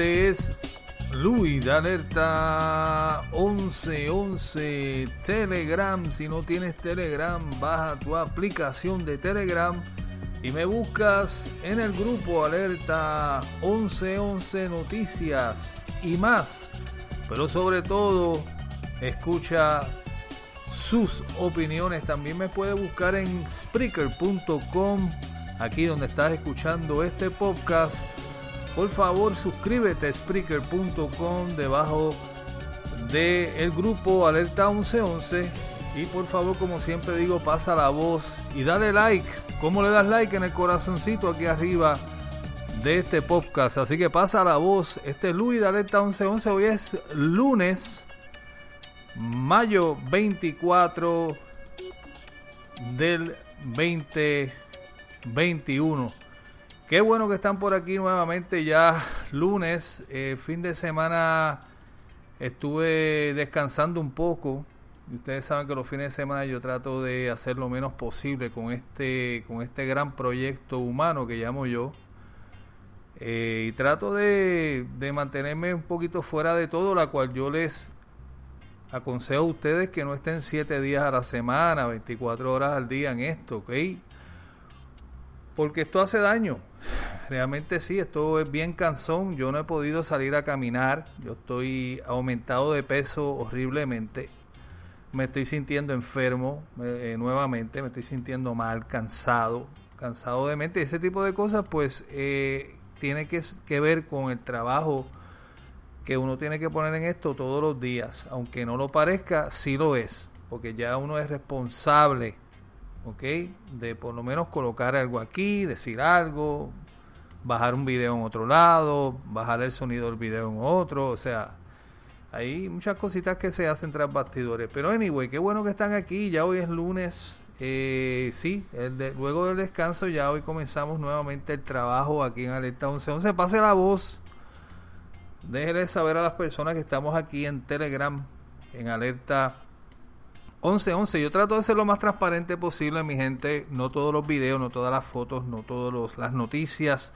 Este es Luis de Alerta 1111 Telegram. Si no tienes Telegram, baja tu aplicación de Telegram y me buscas en el grupo Alerta 1111 Noticias y más. Pero sobre todo, escucha sus opiniones. También me puede buscar en Spreaker.com, aquí donde estás escuchando este podcast por favor suscríbete a Spreaker.com debajo del grupo Alerta 1111 y por favor como siempre digo pasa la voz y dale like, ¿cómo le das like en el corazoncito aquí arriba de este podcast? Así que pasa la voz, este es Luis de Alerta 1111, hoy es lunes, mayo 24 del 2021. Qué bueno que están por aquí nuevamente ya lunes, eh, fin de semana estuve descansando un poco. Ustedes saben que los fines de semana yo trato de hacer lo menos posible con este, con este gran proyecto humano que llamo yo. Eh, y trato de, de mantenerme un poquito fuera de todo, la cual yo les aconsejo a ustedes que no estén 7 días a la semana, 24 horas al día en esto, ¿ok? Porque esto hace daño. Realmente sí, esto es bien cansón. Yo no he podido salir a caminar. Yo estoy aumentado de peso horriblemente. Me estoy sintiendo enfermo eh, nuevamente. Me estoy sintiendo mal, cansado, cansado de mente. Ese tipo de cosas, pues, eh, tiene que, que ver con el trabajo que uno tiene que poner en esto todos los días. Aunque no lo parezca, sí lo es. Porque ya uno es responsable ¿ok? De por lo menos colocar algo aquí, decir algo, bajar un video en otro lado, bajar el sonido del video en otro, o sea, hay muchas cositas que se hacen tras bastidores. Pero anyway, qué bueno que están aquí, ya hoy es lunes, eh, sí, luego del descanso ya hoy comenzamos nuevamente el trabajo aquí en Alerta 1111. Pase la voz, déjenle saber a las personas que estamos aquí en Telegram, en Alerta 11-11, yo trato de ser lo más transparente posible, mi gente. No todos los videos, no todas las fotos, no todas las noticias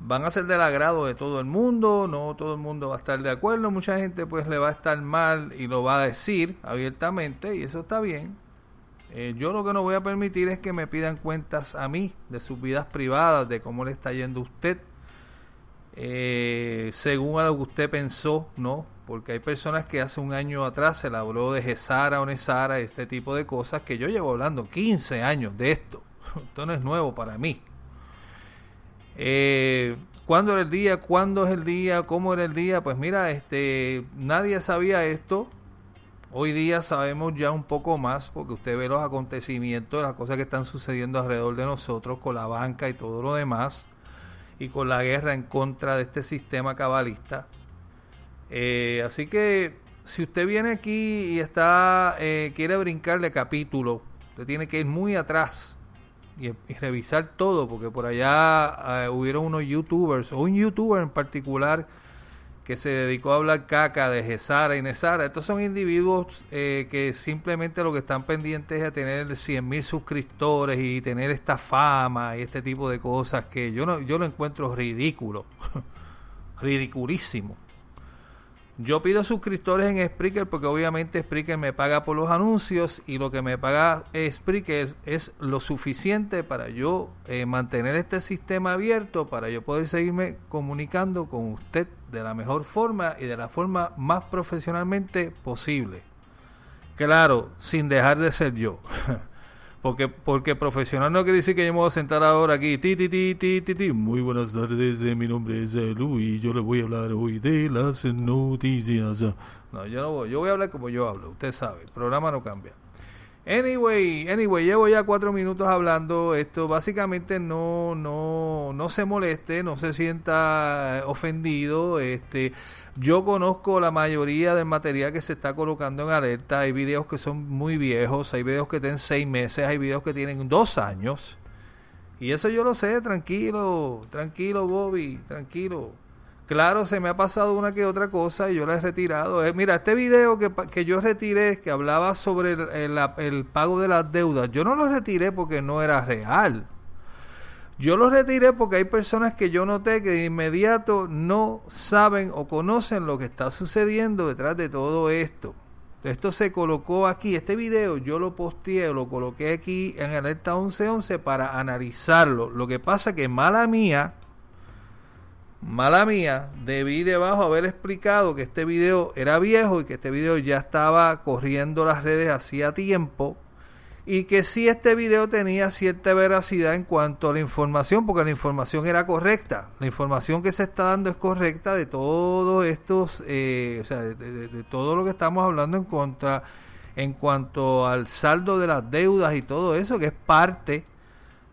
van a ser del agrado de todo el mundo. No todo el mundo va a estar de acuerdo. Mucha gente pues le va a estar mal y lo va a decir abiertamente y eso está bien. Eh, yo lo que no voy a permitir es que me pidan cuentas a mí de sus vidas privadas, de cómo le está yendo usted, eh, según a lo que usted pensó, ¿no? Porque hay personas que hace un año atrás se le habló de Gesara o Nesara, este tipo de cosas que yo llevo hablando 15 años de esto. Esto no es nuevo para mí. Eh, ¿Cuándo era el día? ¿Cuándo es el día? ¿Cómo era el día? Pues mira, este, nadie sabía esto. Hoy día sabemos ya un poco más porque usted ve los acontecimientos, las cosas que están sucediendo alrededor de nosotros con la banca y todo lo demás y con la guerra en contra de este sistema cabalista eh, así que si usted viene aquí y está eh, quiere brincarle capítulo, usted tiene que ir muy atrás y, revisar todo, porque por allá eh, hubieron unos youtubers, o un youtuber en particular, que se dedicó a hablar caca de Gesara y Nesara. Estos son individuos eh, que simplemente lo que están pendientes es a tener 100 mil suscriptores y tener esta fama y este tipo de cosas que yo, no, yo lo encuentro ridículo, ridiculísimo. Yo pido suscriptores en Spreaker porque obviamente Spreaker me paga por los anuncios y lo que me paga Spreaker es, lo suficiente para yo eh, mantener este sistema abierto, para yo poder seguirme comunicando con usted de la mejor forma y de la forma más profesionalmente posible. Claro, sin dejar de ser yo. Porque, porque profesional no quiere decir que yo me voy a sentar ahora aquí. Ti, ti, ti, ti, ti, ti. Muy buenas tardes, eh, mi nombre es eh, Luis. Yo le voy a hablar hoy de las noticias. No, yo no voy. Yo voy a hablar como yo hablo. Usted sabe, el programa no cambia. Anyway, anyway, llevo ya cuatro minutos hablando. Esto básicamente no, no, no se moleste, no se sienta ofendido. Este, yo conozco la mayoría del material que se está colocando en alerta. Hay videos que son muy viejos, hay videos que tienen seis meses, hay videos que tienen dos años. Y eso yo lo sé, tranquilo, tranquilo, Bobby, tranquilo. Claro, se me ha pasado una que otra cosa y yo la he retirado. Eh, mira, este video que, que, yo retiré, que hablaba sobre el, el, pago de las deudas, yo no lo retiré porque no era real. Yo lo retiré porque hay personas que yo noté que de inmediato no saben o conocen lo que está sucediendo detrás de todo esto. Esto se colocó aquí, este video yo lo posteé, lo coloqué aquí en alerta 1111 para analizarlo. Lo que pasa que mala mía, Mala mía, debí debajo haber explicado que este video era viejo y que este video ya estaba corriendo las redes hacía tiempo y que sí este video tenía cierta veracidad en cuanto a la información, porque la información era correcta. La información que se está dando es correcta de todos estos, eh, o sea, de, todo lo que estamos hablando en contra, en cuanto al saldo de las deudas y todo eso, que es parte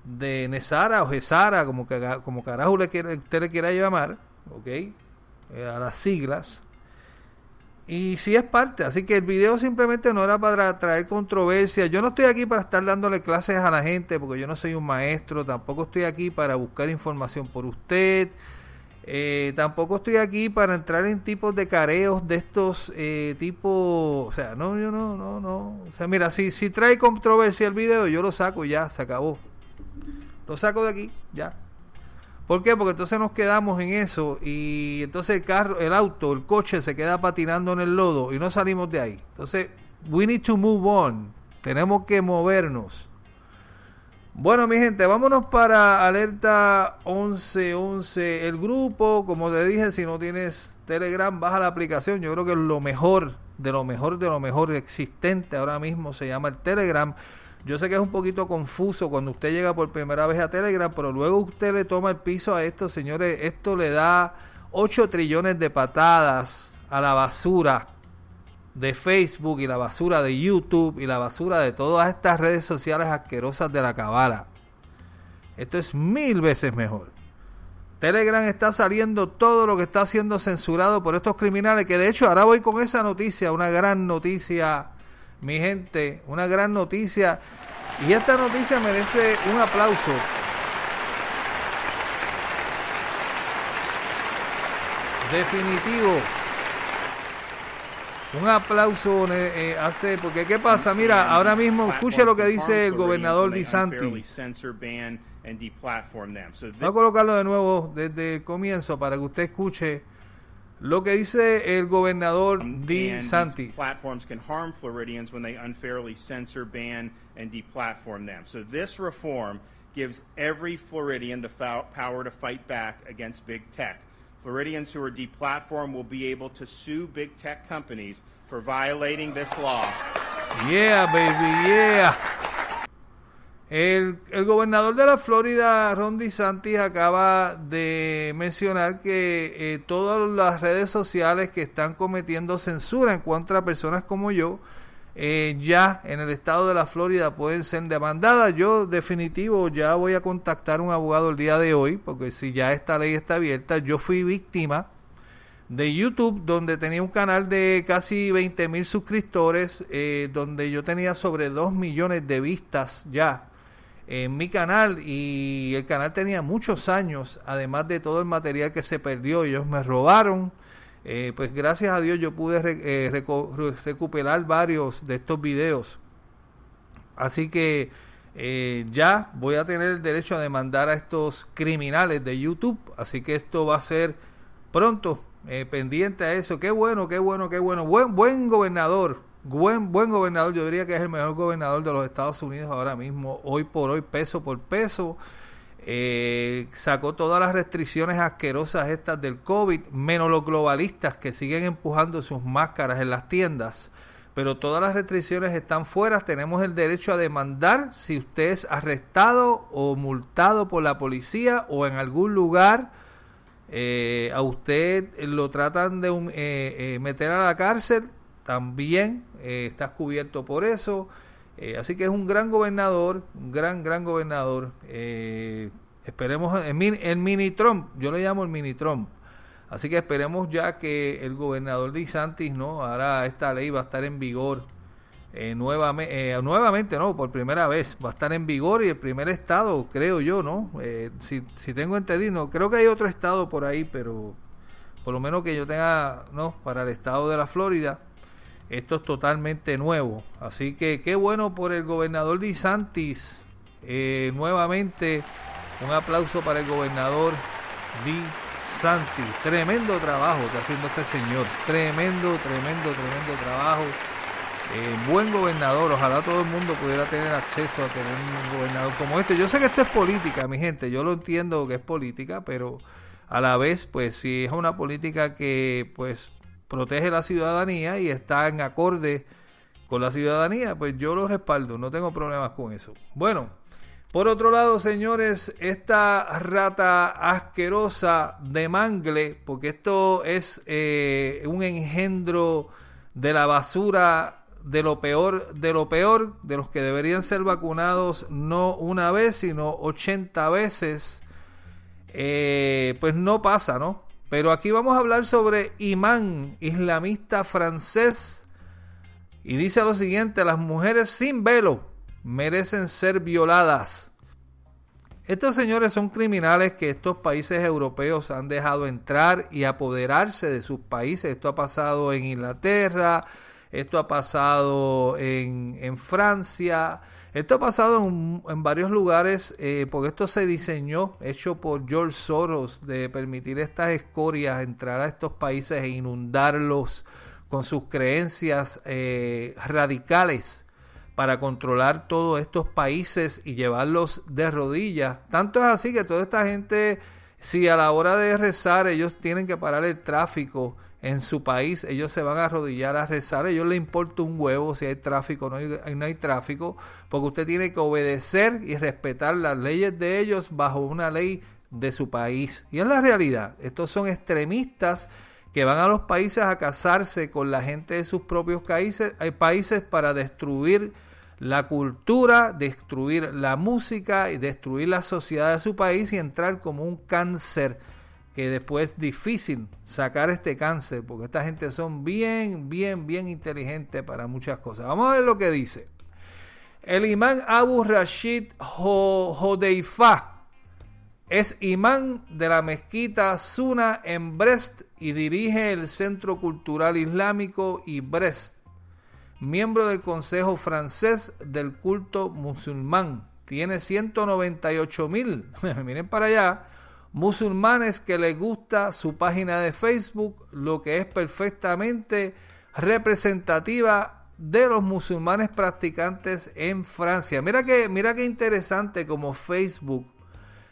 de Nesara o Gesara, como, que, como carajo le quiere, usted le quiera llamar, ¿ok? Eh, a las siglas. Y sí es parte, así que el video simplemente no era para traer controversia. Yo no estoy aquí para estar dándole clases a la gente, porque yo no soy un maestro, tampoco estoy aquí para buscar información por usted. Eh, tampoco estoy aquí para entrar en tipos de careos de estos eh, tipos, o sea, no, yo no, no, no. O sea, mira, si, si trae controversia el video, yo lo saco y ya, se acabó. Lo saco de aquí, ya. ¿Por qué? Porque entonces nos quedamos en eso y entonces el carro, el auto, el coche se queda patinando en el lodo y no salimos de ahí. Entonces, we need to move on. Tenemos que movernos. Bueno, mi gente, vámonos para alerta 1111. El grupo, como te dije, si no tienes Telegram, baja la aplicación. Yo creo que lo mejor, de lo mejor, de lo mejor existente ahora mismo se llama el Telegram. Yo sé que es un poquito confuso cuando usted llega por primera vez a Telegram, pero luego usted le toma el piso a esto, señores. Esto le da 8 trillones de patadas a la basura de Facebook y la basura de YouTube y la basura de todas estas redes sociales asquerosas de la cabala. Esto es mil veces mejor. Telegram está saliendo todo lo que está siendo censurado por estos criminales, que de hecho ahora voy con esa noticia, una gran noticia mi gente, una gran noticia. Y esta noticia merece un aplauso. Definitivo. Un aplauso eh, hace, porque ¿qué pasa? Mira, ahora mismo escuche lo que dice el gobernador Di Santi. Voy a colocarlo de nuevo desde el comienzo para que usted escuche lo que dice el gobernador Di Santi. Platforms can harm Floridians when they unfairly censor, ban, and deplatform them. So this reform gives every Floridian the power to fight back against big tech. Floridians who are deplatformed will be able to sue big tech companies for violating this law. Yeah, baby, yeah. El, gobernador de la Florida, Ron DeSantis, acaba de mencionar que eh, todas las redes sociales que están cometiendo censura en contra de personas como yo, eh, ya en el estado de la Florida pueden ser demandadas. Yo definitivo ya voy a contactar a un abogado el día de hoy, porque si ya esta ley está abierta, yo fui víctima de YouTube, donde tenía un canal de casi 20 mil suscriptores, eh, donde yo tenía sobre 2 millones de vistas ya en mi canal y el canal tenía muchos años, además de todo el material que se perdió, ellos me robaron Eh, pues gracias a Dios yo pude eh, recuperar varios de estos videos. Así que eh, ya voy a tener el derecho a demandar a estos criminales de YouTube. Así que esto va a ser pronto, pendiente a eso. Qué bueno, qué bueno, qué bueno. Buen, buen gobernador. Buen, buen gobernador, yo diría que es el mejor gobernador de los Estados Unidos ahora mismo, hoy por hoy, peso por peso. Eh, sacó todas las restricciones asquerosas estas del COVID, menos los globalistas que siguen empujando sus máscaras en las tiendas. Pero todas las restricciones están fuera. Tenemos el derecho a demandar si usted es arrestado o multado por la policía o en algún lugar eh, a usted lo tratan de eh, meter a la cárcel. También estás cubierto por eso. Eh, así que es un gran gobernador, un gran, gran gobernador. Eh, esperemos, el mini, Trump, yo le llamo el mini Trump. Así que esperemos ya que el gobernador de Santis, ¿no? Ahora esta ley va a estar en vigor eh, nuevamente, eh, nuevamente, no, por primera vez. Va a estar en vigor y el primer estado, creo yo, ¿no? si, si tengo entendido, creo que hay otro estado por ahí, pero por lo menos que yo tenga, ¿no? Para el estado de la Florida esto es totalmente nuevo. Así que qué bueno por el gobernador Di Santis. Eh, nuevamente, un aplauso para el gobernador Di Santis. Tremendo trabajo está haciendo este señor. Tremendo, tremendo, tremendo trabajo. Eh, buen gobernador. Ojalá todo el mundo pudiera tener acceso a tener un gobernador como este. Yo sé que esto es política, mi gente. Yo lo entiendo que es política, pero a la vez, pues si es una política que, pues protege la ciudadanía y está en acorde con la ciudadanía, pues yo lo respaldo, no tengo problemas con eso. Bueno, por otro lado, señores, esta rata asquerosa de mangle, porque esto es eh, un engendro de la basura, de lo peor, de lo peor, de los que deberían ser vacunados no una vez, sino 80 veces, eh, pues no pasa, ¿no? Pero aquí vamos a hablar sobre imán islamista francés. Y dice lo siguiente, las mujeres sin velo merecen ser violadas. Estos señores son criminales que estos países europeos han dejado entrar y apoderarse de sus países. Esto ha pasado en Inglaterra, esto ha pasado en, en Francia, esto ha pasado en, varios lugares eh, porque esto se diseñó, hecho por George Soros, de permitir estas escorias entrar a estos países e inundarlos con sus creencias eh, radicales para controlar todos estos países y llevarlos de rodillas. Tanto es así que toda esta gente, si a la hora de rezar ellos tienen que parar el tráfico, en su país, ellos se van a arrodillar a rezar, a ellos les importa un huevo si hay tráfico o no hay, no hay tráfico, porque usted tiene que obedecer y respetar las leyes de ellos bajo una ley de su país. Y es la realidad, estos son extremistas que van a los países a casarse con la gente de sus propios países, hay países para destruir la cultura, destruir la música y destruir la sociedad de su país y entrar como un cáncer que después es difícil sacar este cáncer, porque esta gente son bien, bien, bien inteligentes para muchas cosas. Vamos a ver lo que dice. El imán Abu Rashid Hodeifa es imán de la mezquita Suna en Brest y dirige el Centro Cultural Islámico y Brest. Miembro del Consejo Francés del Culto Musulmán. Tiene 198 mil, miren para allá, musulmanes que les gusta su página de Facebook, lo que es perfectamente representativa de los musulmanes practicantes en Francia. Mira que, mira qué interesante como Facebook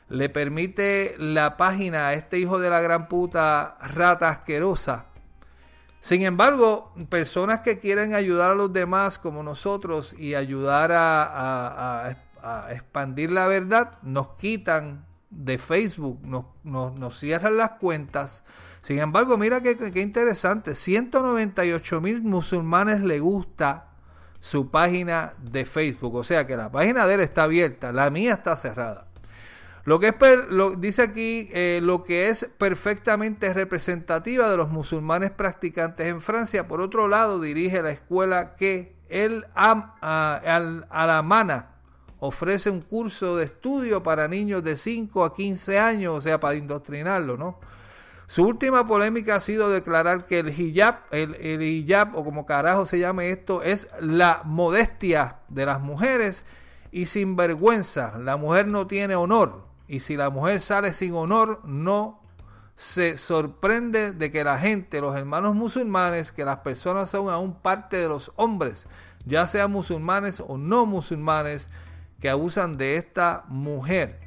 le permite la página a este hijo de la gran puta rata asquerosa. Sin embargo, personas que quieren ayudar a los demás como nosotros y ayudar a expandir la verdad, nos quitan de Facebook nos, nos, cierran las cuentas. Sin embargo, mira qué, qué interesante, 198 mil musulmanes le gusta su página de Facebook. O sea que la página de él está abierta, la mía está cerrada. Lo que es, lo, dice aquí, eh, lo que es perfectamente representativa de los musulmanes practicantes en Francia. Por otro lado, dirige la escuela que el Am, al, Alamana ofrece un curso de estudio para niños de 5 a 15 años, o sea, para indoctrinarlo, ¿no? Su última polémica ha sido declarar que el hijab, el, el hijab o como carajo se llame esto, es la modestia de las mujeres y sin vergüenza. La mujer no tiene honor y si la mujer sale sin honor, no se sorprende de que la gente, los hermanos musulmanes, que las personas son aún parte de los hombres, ya sean musulmanes o no musulmanes, que abusan de esta mujer.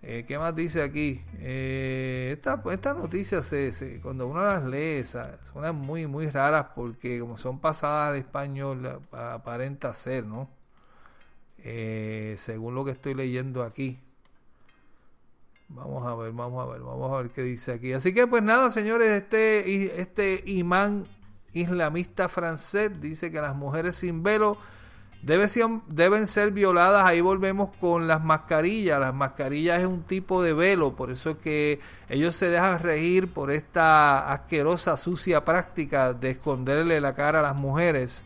Eh, ¿Qué más dice aquí? Eh, Estas esta noticias, se, cuando uno las lee, son muy, muy raras porque como son pasadas al español, aparenta ser, ¿no? Eh, según lo que estoy leyendo aquí. Vamos a ver, vamos a ver, vamos a ver qué dice aquí. Así que pues nada, señores, este, este imán islamista francés dice que las mujeres sin velo deben ser violadas. Ahí volvemos con las mascarillas. Las mascarillas es un tipo de velo, por eso es que ellos se dejan regir por esta asquerosa, sucia práctica de esconderle la cara a las mujeres.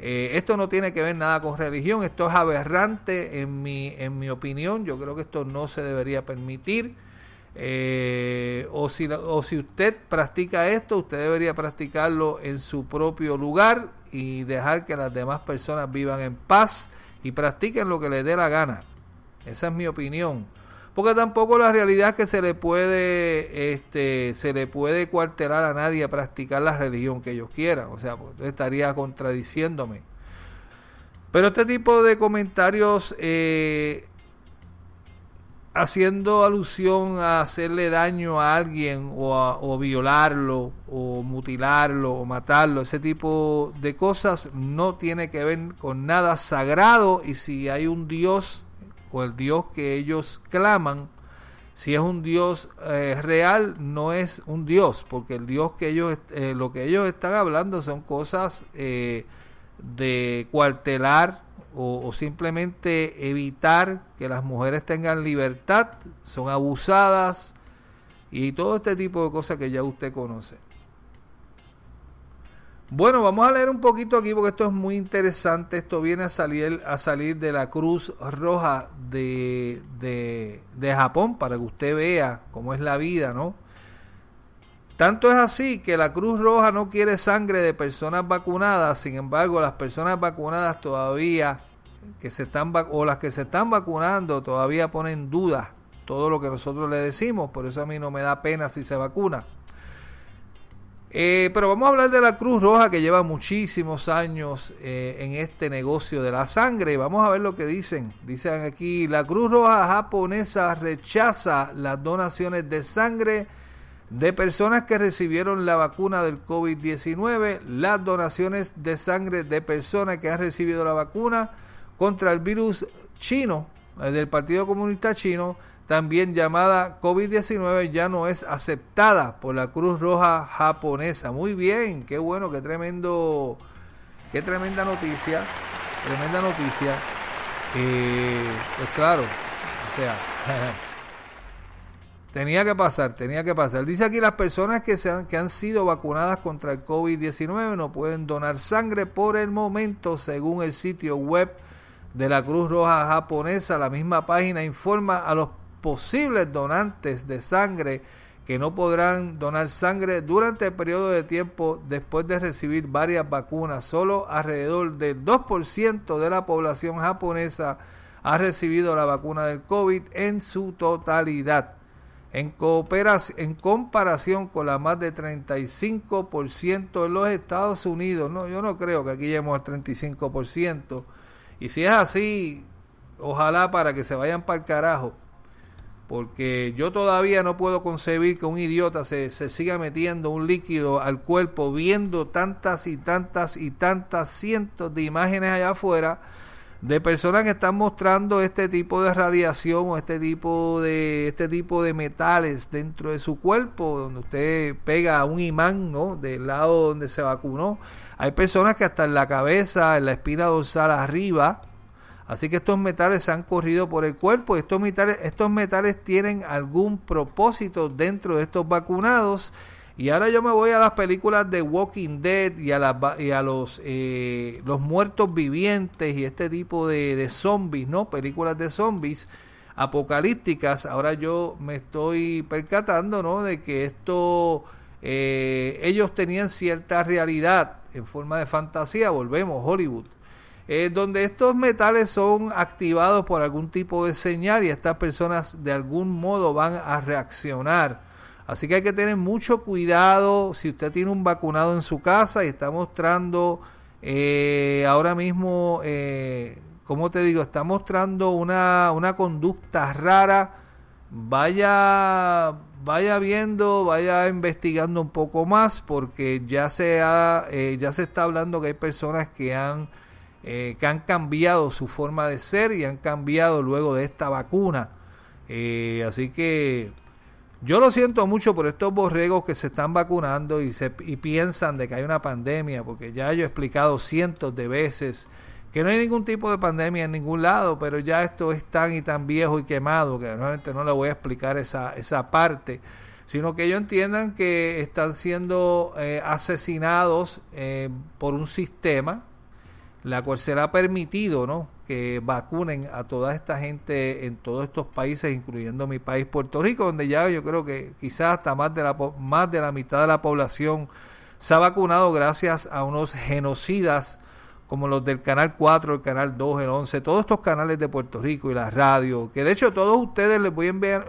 Eh, esto no tiene que ver nada con religión, esto es aberrante en mi, en mi opinión. Yo creo que esto no se debería permitir. Eh, o, si, o si usted practica esto, usted debería practicarlo en su propio lugar y dejar que las demás personas vivan en paz y practiquen lo que les dé la gana. Esa es mi opinión. Porque tampoco la realidad es que se le puede este se le puede cuartelar a nadie a practicar la religión que ellos quieran, o sea, pues, estaría contradiciéndome. Pero este tipo de comentarios eh, haciendo alusión a hacerle daño a alguien o, o violarlo o mutilarlo o matarlo, ese tipo de cosas no tiene que ver con nada sagrado. Y si hay un Dios o el Dios que ellos claman, si es un Dios eh, real, no es un Dios, porque el Dios que ellos, eh, lo que ellos están hablando son cosas eh, de cuartelar o, simplemente evitar que las mujeres tengan libertad, son abusadas y todo este tipo de cosas que ya usted conoce. Bueno, vamos a leer un poquito aquí porque esto es muy interesante. Esto viene a salir, a salir de la Cruz Roja de, de, de Japón para que usted vea cómo es la vida, ¿no? Tanto es así que la Cruz Roja no quiere sangre de personas vacunadas, sin embargo las personas vacunadas todavía que se están o las que se están vacunando todavía ponen dudas todo lo que nosotros le decimos, por eso a mí no me da pena si se vacuna. Eh, pero vamos a hablar de la Cruz Roja que lleva muchísimos años eh, en este negocio de la sangre. Vamos a ver lo que dicen. Dicen aquí, la Cruz Roja japonesa rechaza las donaciones de sangre de personas que recibieron la vacuna del COVID-19, las donaciones de sangre de personas que han recibido la vacuna contra el virus chino, eh, del Partido Comunista Chino, también llamada COVID-19, ya no es aceptada por la Cruz Roja japonesa. Muy bien, qué bueno, qué tremendo, qué tremenda noticia, tremenda noticia. Eh, pues claro, o sea, Tenía que pasar, tenía que pasar. Dice aquí las personas que, se han, que han sido vacunadas contra el COVID-19 no pueden donar sangre por el momento, según el sitio web de la Cruz Roja japonesa. La misma página informa a los posibles donantes de sangre que no podrán donar sangre durante el periodo de tiempo después de recibir varias vacunas. Solo alrededor del 2% de la población japonesa ha recibido la vacuna del COVID en su totalidad en, cooperación, en comparación con la más de 35% en los Estados Unidos. No, yo no creo que aquí lleguemos al 35%. Y si es así, ojalá para que se vayan para el carajo. Porque yo todavía no puedo concebir que un idiota se, se siga metiendo un líquido al cuerpo viendo tantas y tantas y tantas cientos de imágenes allá afuera de personas que están mostrando este tipo de radiación o este tipo de este tipo de metales dentro de su cuerpo donde usted pega un imán no del lado donde se vacunó. Hay personas que hasta en la cabeza en la espina dorsal arriba. Así que estos metales se han corrido por el cuerpo estos metales estos metales tienen algún propósito dentro de estos vacunados y ahora yo me voy a las películas de Walking Dead y a, a los, eh, los muertos vivientes y este tipo de, de, zombies, ¿no? Películas de zombies. apocalípticas, ahora yo me estoy percatando, ¿no? De que esto, eh, ellos tenían cierta realidad en forma de fantasía, volvemos, Hollywood, eh, donde estos metales son activados por algún tipo de señal y estas personas de algún modo van a reaccionar. Así que hay que tener mucho cuidado si usted tiene un vacunado en su casa y está mostrando eh, ahora mismo, eh, como te digo, está mostrando una, una conducta rara, vaya, vaya viendo, vaya investigando un poco más, porque ya se, ha, eh, ya se está hablando que hay personas que han, que han cambiado su forma de ser y han cambiado luego de esta vacuna. así que yo lo siento mucho por estos borregos que se están vacunando y, se, y piensan de que hay una pandemia, porque ya yo he explicado cientos de veces que no hay ningún tipo de pandemia en ningún lado, pero ya esto es tan y tan viejo y quemado que realmente no le voy a explicar esa, esa parte, sino que ellos entiendan que están siendo eh, asesinados eh, por un sistema, la cual será permitido, ¿no? Que vacunen a toda esta gente en todos estos países, incluyendo mi país Puerto Rico, donde ya yo creo que quizás hasta más de la, más de la mitad de la población se ha vacunado gracias a unos genocidas como los del Canal 4, el Canal 2, el 11, todos estos canales de Puerto Rico y la radio, que de hecho todos ustedes les voy a enviar,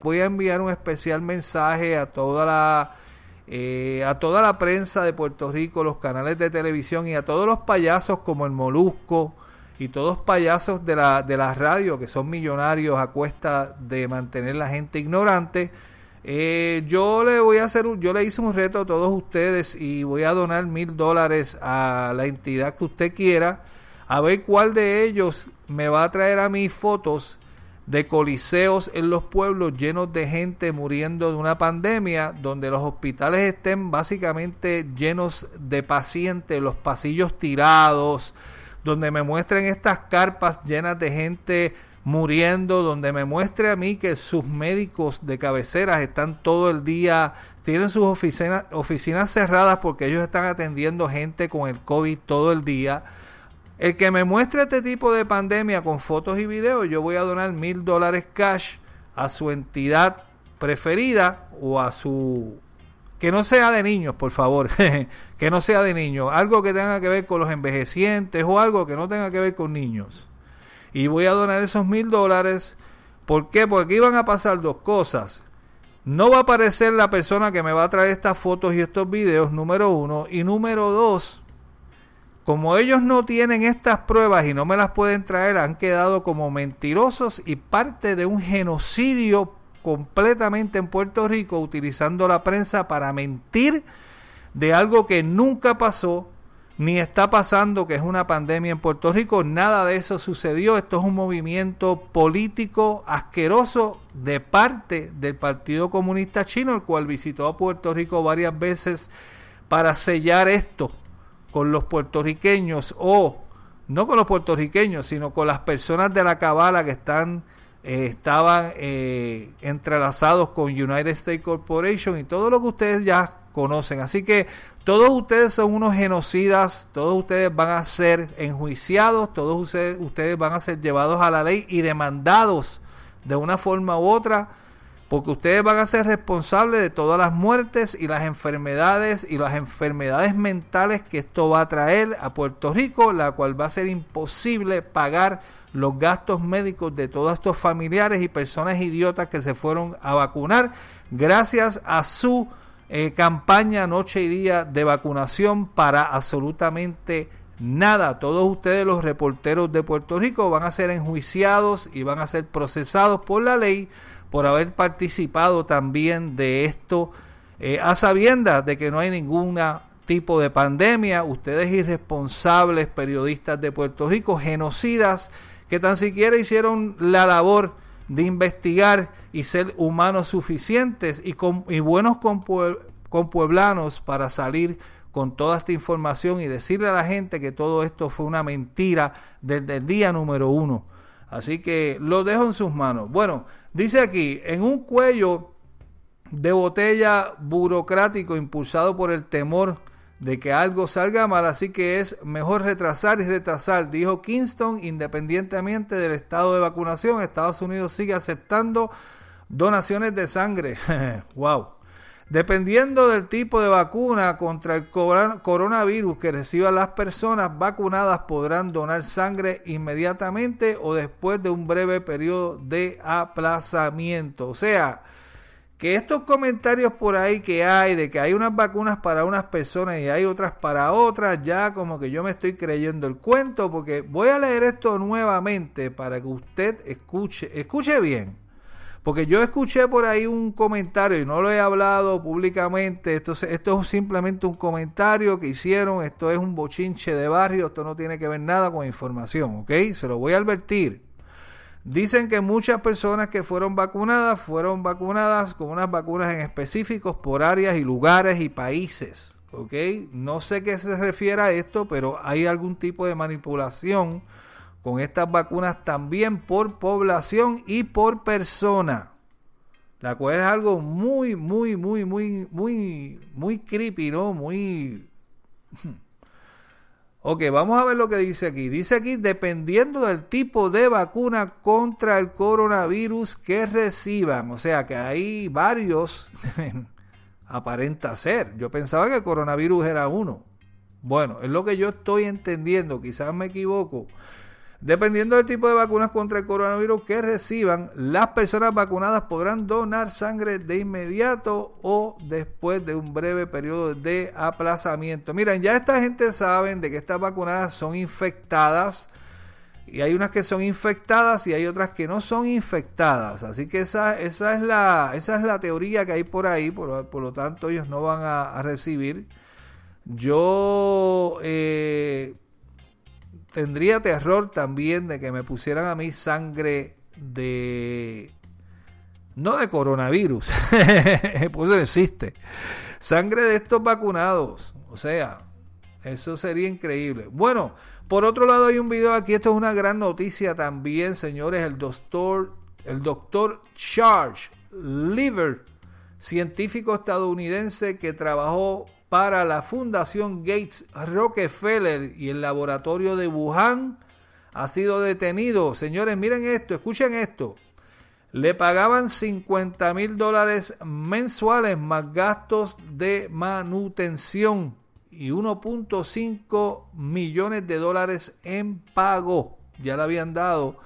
voy a enviar un especial mensaje a toda la eh, a toda la prensa de Puerto Rico, los canales de televisión y a todos los payasos como el Molusco y todos payasos de la, de la radio que son millonarios a cuesta de mantener la gente ignorante. Eh, yo le voy a hacer un, yo le hice un reto a todos ustedes y voy a donar mil dólares a la entidad que usted quiera a ver cuál de ellos me va a traer a mis fotos de coliseos en los pueblos llenos de gente muriendo de una pandemia, donde los hospitales estén básicamente llenos de pacientes, los pasillos tirados, donde me muestren estas carpas llenas de gente muriendo, donde me muestre a mí que sus médicos de cabeceras están todo el día, tienen sus oficinas, oficinas cerradas porque ellos están atendiendo gente con el COVID todo el día el que me muestre este tipo de pandemia con fotos y videos, yo voy a donar mil dólares cash a su entidad preferida o a su... Que no sea de niños, por favor. que no sea de niños. Algo que tenga que ver con los envejecientes o algo que no tenga que ver con niños. Y voy a donar esos mil dólares. ¿Por qué? Porque aquí van a pasar dos cosas. No va a aparecer la persona que me va a traer estas fotos y estos videos, número uno. Y número dos, como ellos no tienen estas pruebas y no me las pueden traer, han quedado como mentirosos y parte de un genocidio completamente en Puerto Rico utilizando la prensa para mentir de algo que nunca pasó ni está pasando, que es una pandemia en Puerto Rico. Nada de eso sucedió. Esto es un movimiento político asqueroso de parte del Partido Comunista Chino, el cual visitó a Puerto Rico varias veces para sellar esto con los puertorriqueños o no con los puertorriqueños, sino con las personas de la cabala que están eh, estaban eh, entrelazados con United States Corporation y todo lo que ustedes ya conocen. Así que todos ustedes son unos genocidas, todos ustedes van a ser enjuiciados, todos ustedes, ustedes van a ser llevados a la ley y demandados de una forma u otra porque ustedes van a ser responsables de todas las muertes y las enfermedades y las enfermedades mentales que esto va a traer a Puerto Rico, la cual va a ser imposible pagar los gastos médicos de todos estos familiares y personas idiotas que se fueron a vacunar gracias a su eh, campaña noche y día de vacunación para absolutamente nada. Todos ustedes los reporteros de Puerto Rico van a ser enjuiciados y van a ser procesados por la ley por haber participado también de esto eh, a sabiendas de que no hay ningún tipo de pandemia, ustedes irresponsables periodistas de Puerto Rico, genocidas, que tan siquiera hicieron la labor de investigar y ser humanos suficientes y, con, y buenos compueblanos para salir con toda esta información y decirle a la gente que todo esto fue una mentira desde el día número uno. Así que lo dejo en sus manos. Bueno, dice aquí, en un cuello de botella burocrático impulsado por el temor de que algo salga mal, así que es mejor retrasar y retrasar, dijo Kingston, independientemente del estado de vacunación, Estados Unidos sigue aceptando donaciones de sangre. wow. Dependiendo del tipo de vacuna contra el coronavirus que reciban las personas vacunadas podrán donar sangre inmediatamente o después de un breve periodo de aplazamiento. O sea, que estos comentarios por ahí que hay de que hay unas vacunas para unas personas y hay otras para otras, ya como que yo me estoy creyendo el cuento porque voy a leer esto nuevamente para que usted escuche, escuche bien. Porque yo escuché por ahí un comentario y no lo he hablado públicamente. Esto, es simplemente un comentario que hicieron. Esto es un bochinche de barrio. Esto no tiene que ver nada con información, ¿ok? Se lo voy a advertir. Dicen que muchas personas que fueron vacunadas fueron vacunadas con unas vacunas en específicos por áreas y lugares y países. ¿Ok? No sé qué se refiere a esto, pero hay algún tipo de manipulación con estas vacunas también por población y por persona. La cual es algo muy, muy, muy, muy, muy, muy creepy, ¿no? Muy Ok, vamos a ver lo que dice aquí. Dice aquí, dependiendo del tipo de vacuna contra el coronavirus que reciban. O sea que hay varios, aparenta ser. Yo pensaba que el coronavirus era uno. Bueno, es lo que yo estoy entendiendo, quizás me equivoco. Dependiendo del tipo de vacunas contra el coronavirus que reciban, las personas vacunadas podrán donar sangre de inmediato o después de un breve periodo de aplazamiento. Miren, ya esta gente sabe de que estas vacunadas son infectadas y hay unas que son infectadas y hay otras que no son infectadas. Así que esa, esa, es, la, esa es la teoría que hay por ahí, por, lo tanto ellos no van a, recibir. Yo... Eh, tendría terror también de que me pusieran a mí sangre de... No de coronavirus, pues no existe. Sangre de estos vacunados. O sea, eso sería increíble. Bueno, por otro lado hay un video aquí, esto es una gran noticia también, señores. El doctor, el doctor Charles Liver, científico estadounidense que trabajó para la Fundación Gates Rockefeller y el laboratorio de Wuhan ha sido detenido. Señores, miren esto, escuchen esto. Le pagaban 50 mil dólares mensuales más gastos de manutención y 1.5 millones de dólares en pago. Ya le habían dado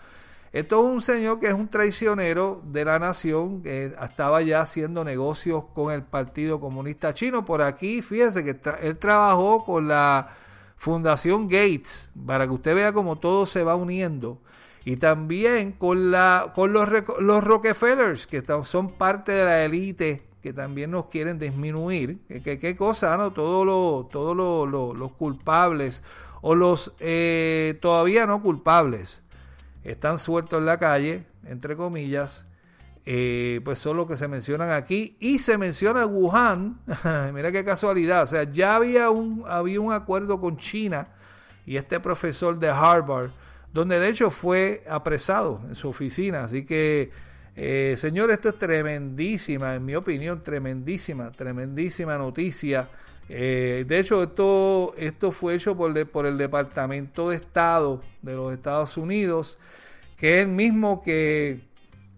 esto es un señor que es un traicionero de la nación, que estaba ya haciendo negocios con el Partido Comunista Chino. Por aquí, fíjese que él trabajó con la Fundación Gates, para que usted vea cómo todo se va uniendo. Y también con, la, con los, los Rockefellers, que son parte de la élite que también nos quieren disminuir. ¿Qué, cosa, no? Todos lo, todo lo, los culpables o los eh, todavía no culpables están sueltos en la calle, entre comillas, eh, pues son los que se mencionan aquí. Y se menciona Wuhan, mira qué casualidad, o sea, ya había un, había un acuerdo con China y este profesor de Harvard, donde de hecho fue apresado en su oficina. Así que, eh, señor, esto es tremendísima, en mi opinión, tremendísima, tremendísima noticia. Eh, de hecho, esto, esto fue hecho por, el Departamento de Estado de los Estados Unidos, que es el mismo que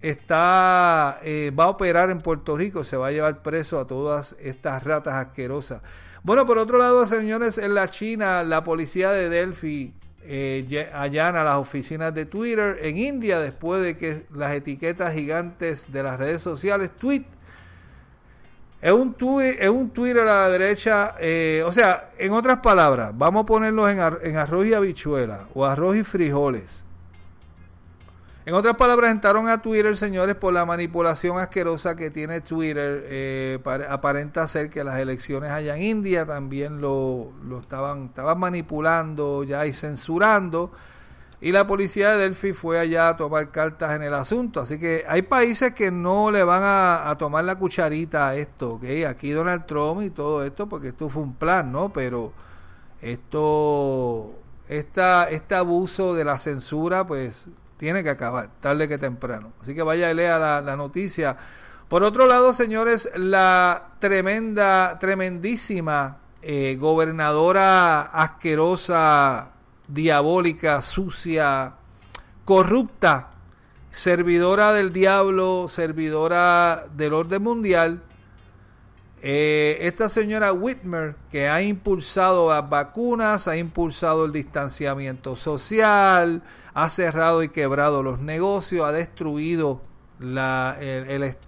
está eh, va a operar en Puerto Rico, se va a llevar preso a todas estas ratas asquerosas. Bueno, por otro lado, señores, en la China, la policía de Delphi eh, allana las oficinas de Twitter en India después de que las etiquetas gigantes de las redes sociales, tweet, es un, tweet, es un Twitter a la derecha, eh, o sea, en otras palabras, vamos a ponerlos en, en arroz y habichuela o arroz y frijoles. En otras palabras, entraron a Twitter, señores, por la manipulación asquerosa que tiene Twitter. Eh, aparenta ser que las elecciones allá en India también lo, lo estaban, estaban manipulando ya y censurando. Y la policía de Delphi fue allá a tomar cartas en el asunto. Así que hay países que no le van a, tomar la cucharita a esto, ¿ok? Aquí Donald Trump y todo esto, porque esto fue un plan, ¿no? Pero esto, esta, este abuso de la censura, pues tiene que acabar, tarde que temprano. Así que vaya y lea la, noticia. Por otro lado, señores, la tremenda, tremendísima eh, gobernadora asquerosa diabólica, sucia, corrupta, servidora del diablo, servidora del orden mundial. Eh, esta señora Whitmer, que ha impulsado las vacunas, ha impulsado el distanciamiento social, ha cerrado y quebrado los negocios, ha destruido la,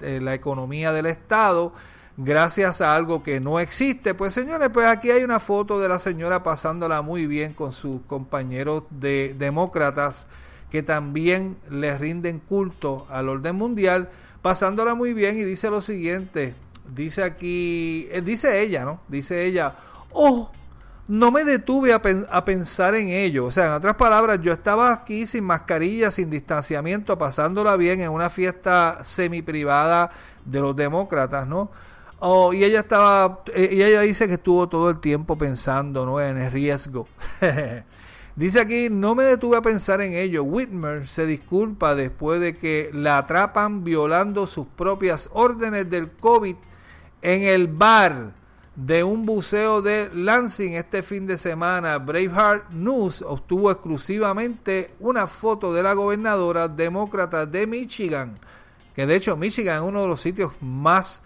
la economía del Estado gracias a algo que no existe. Pues señores, pues aquí hay una foto de la señora pasándola muy bien con sus compañeros de demócratas que también les rinden culto al orden mundial, pasándola muy bien y dice lo siguiente, dice aquí, eh, dice ella, ¿no? Dice ella, oh, no me detuve a, a, pensar en ello. O sea, en otras palabras, yo estaba aquí sin mascarilla, sin distanciamiento, pasándola bien en una fiesta semi privada de los demócratas, ¿no? Oh, y ella estaba, eh, y ella dice que estuvo todo el tiempo pensando ¿no? en el riesgo. dice aquí, no me detuve a pensar en ello. Whitmer se disculpa después de que la atrapan violando sus propias órdenes del COVID en el bar de un buceo de Lansing este fin de semana. Braveheart News obtuvo exclusivamente una foto de la gobernadora demócrata de Michigan, que de hecho Michigan es uno de los sitios más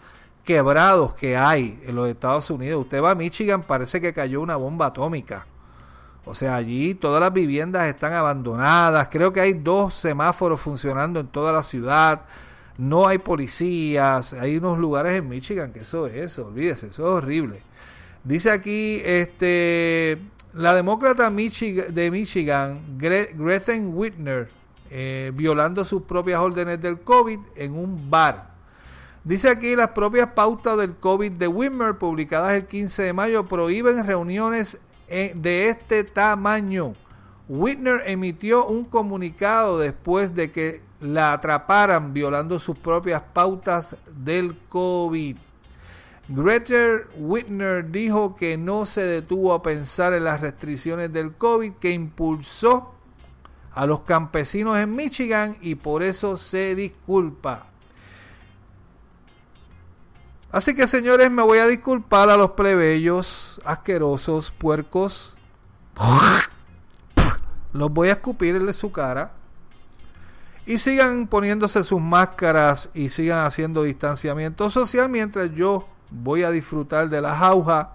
quebrados que hay en los Estados Unidos. Usted va a Michigan, parece que cayó una bomba atómica. O sea, allí todas las viviendas están abandonadas. Creo que hay dos semáforos funcionando en toda la ciudad. No hay policías. Hay unos lugares en Michigan que eso es eso. Olvídese, eso es horrible. Dice aquí este la demócrata de Michigan, Gretchen Whitner, eh, violando sus propias órdenes del COVID en un bar Dice aquí las propias pautas del COVID de Wimmer, publicadas el 15 de mayo, prohíben reuniones eh, de este tamaño. Whitner emitió un comunicado después de que la atraparan violando sus propias pautas del COVID. Greta Whitner dijo que no se detuvo a pensar en las restricciones del COVID que impulsó a los campesinos en Michigan y por eso se disculpa. Así que señores, me voy a disculpar a los plebeyos asquerosos, puercos. Los voy a escupir su cara. Y sigan poniéndose sus máscaras y sigan haciendo distanciamiento social mientras yo voy a disfrutar de la jauja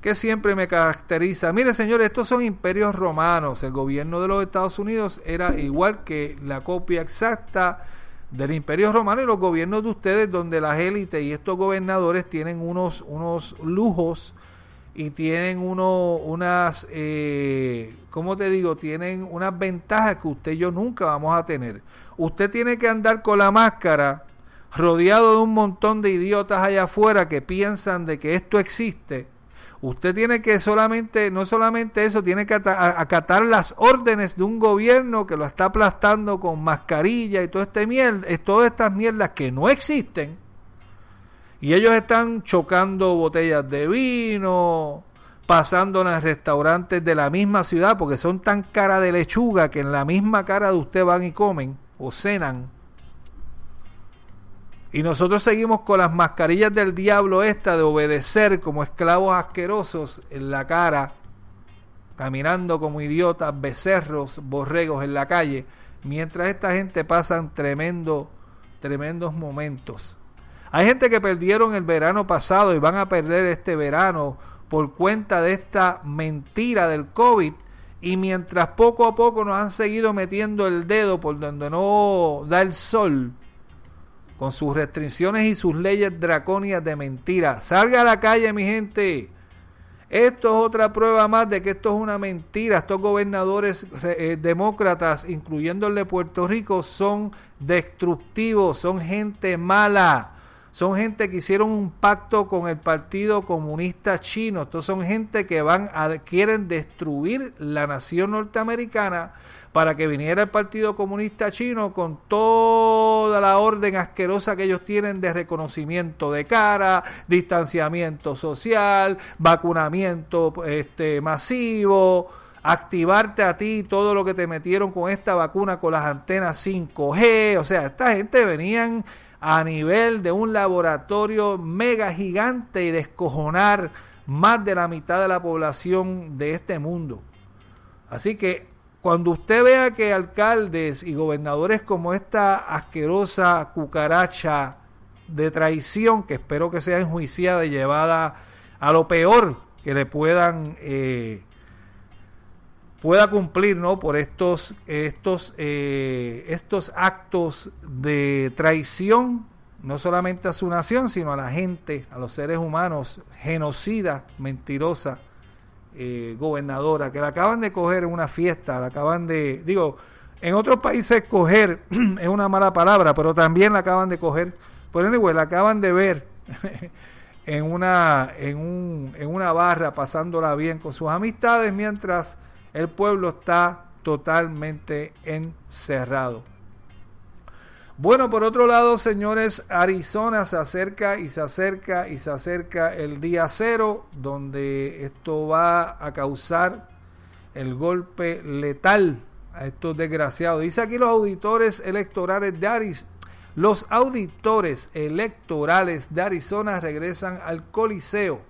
que siempre me caracteriza. Mire señores, estos son imperios romanos. El gobierno de los Estados Unidos era igual que la copia exacta del Imperio Romano y los gobiernos de ustedes, donde las élites y estos gobernadores tienen unos, unos lujos y tienen uno, unas, eh, ¿cómo te digo? Tienen unas ventajas que usted y yo nunca vamos a tener. Usted tiene que andar con la máscara rodeado de un montón de idiotas allá afuera que piensan de que esto existe Usted tiene que solamente, no solamente eso, tiene que acatar las órdenes de un gobierno que lo está aplastando con mascarilla y todo este mierda, todas estas mierdas que no existen. Y ellos están chocando botellas de vino, pasando en restaurantes de la misma ciudad, porque son tan cara de lechuga que en la misma cara de usted van y comen o cenan. Y nosotros seguimos con las mascarillas del diablo esta de obedecer como esclavos asquerosos en la cara, caminando como idiotas, becerros, borregos en la calle, mientras esta gente pasan tremendo, tremendos momentos. Hay gente que perdieron el verano pasado y van a perder este verano por cuenta de esta mentira del COVID y mientras poco a poco nos han seguido metiendo el dedo por donde no da el sol, con sus restricciones y sus leyes draconias de mentira. Salga a la calle, mi gente. Esto es otra prueba más de que esto es una mentira. Estos gobernadores eh, demócratas, incluyendo el de Puerto Rico, son destructivos, son gente mala, son gente que hicieron un pacto con el Partido Comunista Chino. Estos son gente que van a, quieren destruir la nación norteamericana para que viniera el Partido Comunista Chino con toda la orden asquerosa que ellos tienen de reconocimiento de cara, distanciamiento social, vacunamiento este, masivo, activarte a ti todo lo que te metieron con esta vacuna con las antenas 5G. O sea, esta gente venían a nivel de un laboratorio mega gigante y descojonar más de la mitad de la población de este mundo. Así que cuando usted vea que alcaldes y gobernadores como esta asquerosa cucaracha de traición, que espero que sea enjuiciada y llevada a lo peor que le puedan eh, pueda cumplir ¿no? por estos, estos, eh, estos actos de traición, no solamente a su nación, sino a la gente, a los seres humanos, genocida, mentirosa, eh, gobernadora, que la acaban de coger en una fiesta, la acaban de, digo, en otros países coger es una mala palabra, pero también la acaban de coger, pero anyway, la acaban de ver en una, en, un, en una barra pasándola bien con sus amistades mientras el pueblo está totalmente encerrado. Bueno, por otro lado, señores, Arizona se acerca y se acerca y se acerca el día cero, donde esto va a causar el golpe letal a estos desgraciados. Dice aquí los auditores electorales de Arizona. Los auditores electorales de Arizona regresan al Coliseo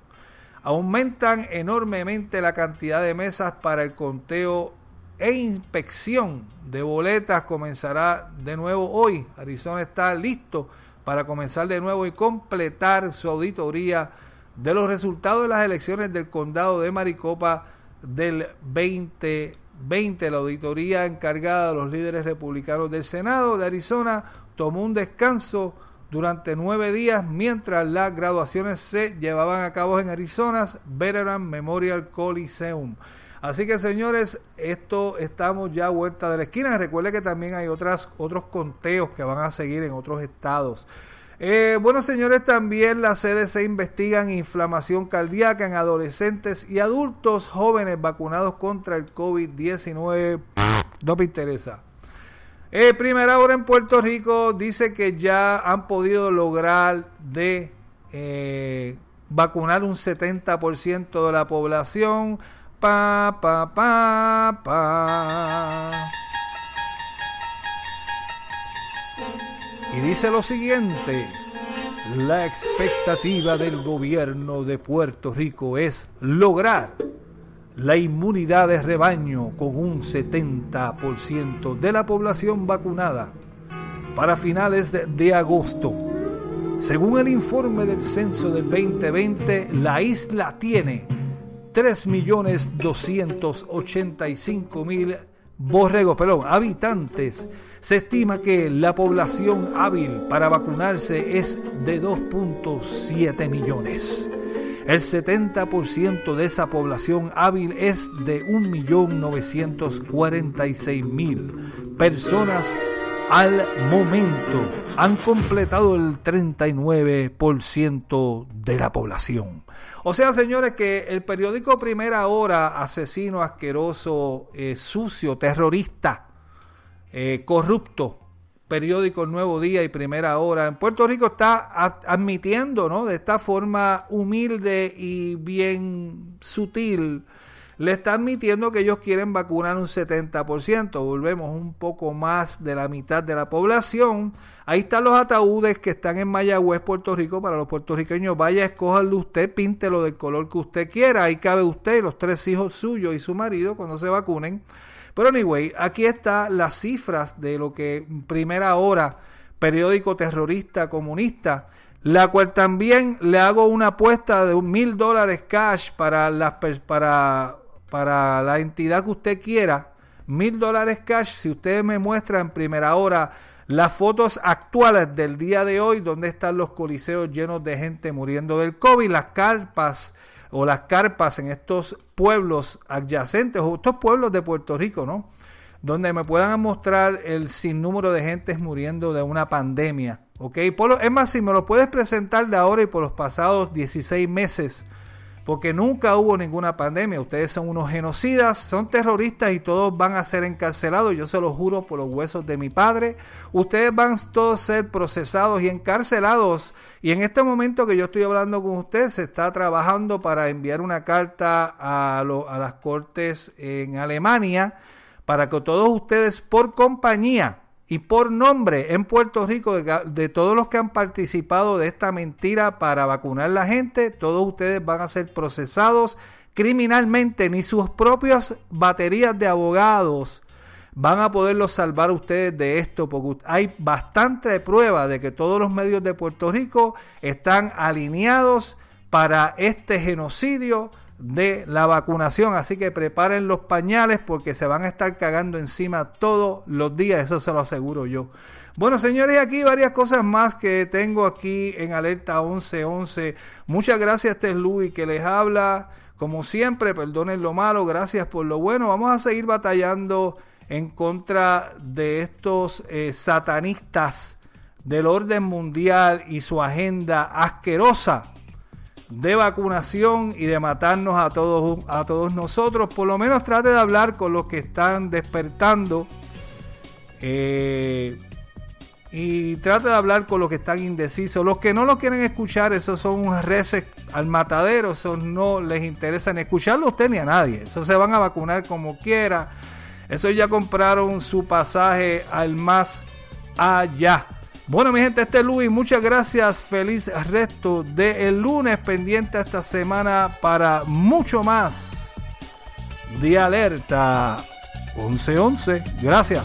aumentan enormemente la cantidad de mesas para el conteo e inspección de boletas comenzará de nuevo hoy. Arizona está listo para comenzar de nuevo y completar su auditoría de los resultados de las elecciones del condado de Maricopa del 2020. La auditoría encargada de los líderes republicanos del Senado de Arizona tomó un descanso durante nueve días mientras las graduaciones se llevaban a cabo en Arizona Veteran Memorial Coliseum. Así que señores, esto estamos ya a vuelta de la esquina. Recuerde que también hay otras, otros conteos que van a seguir en otros estados. Eh, bueno, señores, también la CDC investigan inflamación cardíaca en adolescentes y adultos jóvenes vacunados contra el COVID-19. No me interesa. Eh, primera hora en Puerto Rico dice que ya han podido lograr eh, vacunar un 70% de la población. Pa, pa, pa, pa. Y dice lo siguiente, la expectativa del gobierno de Puerto Rico es lograr la inmunidad de rebaño con un 70% de la población vacunada para finales de, agosto. Según el informe del censo del 2020, la isla tiene 3.285.000 borregos, perdón, habitantes. Se estima que la población hábil para vacunarse es de 2.7 millones. El 70% de esa población hábil es de 1.946.000 personas al momento. Han completado el 39% de la población. O sea, señores, que el periódico Primera Hora, asesino, asqueroso, eh, sucio, terrorista, eh, corrupto, periódico Nuevo Día y Primera Hora en Puerto Rico está admitiendo, ¿no? De esta forma humilde y bien sutil, le está admitiendo que ellos quieren vacunar un 70%, volvemos un poco más de la mitad de la población. Ahí están los ataúdes que están en Mayagüez, Puerto Rico, para los puertorriqueños. Vaya, escójalo usted, píntelo del color que usted quiera. Ahí cabe usted, los tres hijos suyos y su marido cuando se vacunen. Pero anyway, aquí está las cifras de lo que Primera Hora, periódico terrorista comunista, la cual también le hago una apuesta de mil dólares cash para, las, para, para la entidad que usted quiera. Mil dólares cash si usted me muestra en primera hora las fotos actuales del día de hoy, donde están los coliseos llenos de gente muriendo del COVID, las carpas o las carpas en estos pueblos adyacentes o estos pueblos de Puerto Rico, ¿no? Donde me puedan mostrar el sinnúmero de gentes muriendo de una pandemia ¿ok? Por es más, si me lo puedes presentar de ahora y por los pasados 16 meses, porque nunca hubo ninguna pandemia. Ustedes son unos genocidas, son terroristas y todos van a ser encarcelados. Yo se lo juro por los huesos de mi padre. Ustedes van todos a ser procesados y encarcelados. Y en este momento que yo estoy hablando con ustedes, se está trabajando para enviar una carta a, a las cortes en Alemania para que todos ustedes por compañía y por nombre en Puerto Rico de, todos los que han participado de esta mentira para vacunar a la gente, todos ustedes van a ser procesados criminalmente, ni sus propias baterías de abogados van a poderlos salvar ustedes de esto, porque hay bastante prueba de que todos los medios de Puerto Rico están alineados para este genocidio de la vacunación. Así que preparen los pañales porque se van a estar cagando encima todos los días, eso se lo aseguro yo. Bueno, señores, aquí varias cosas más que tengo aquí en Alerta 1111. Muchas gracias, este es Luis que les habla. Como siempre, perdonen lo malo, gracias por lo bueno. Vamos a seguir batallando en contra de estos eh, satanistas del orden mundial y su agenda asquerosa de vacunación y de matarnos a todos, a todos nosotros. Por lo menos trate de hablar con los que están despertando eh, y trate de hablar con los que están indecisos. Los que no lo quieren escuchar, esos son reces al matadero, esos no les interesa ni escucharlo a usted ni a nadie. Esos se van a vacunar como quiera. Esos ya compraron su pasaje al más allá. Bueno, mi gente, este es Luis. Muchas gracias. Feliz resto del el lunes pendiente esta semana para mucho más de alerta 1111. Gracias.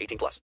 18 plus.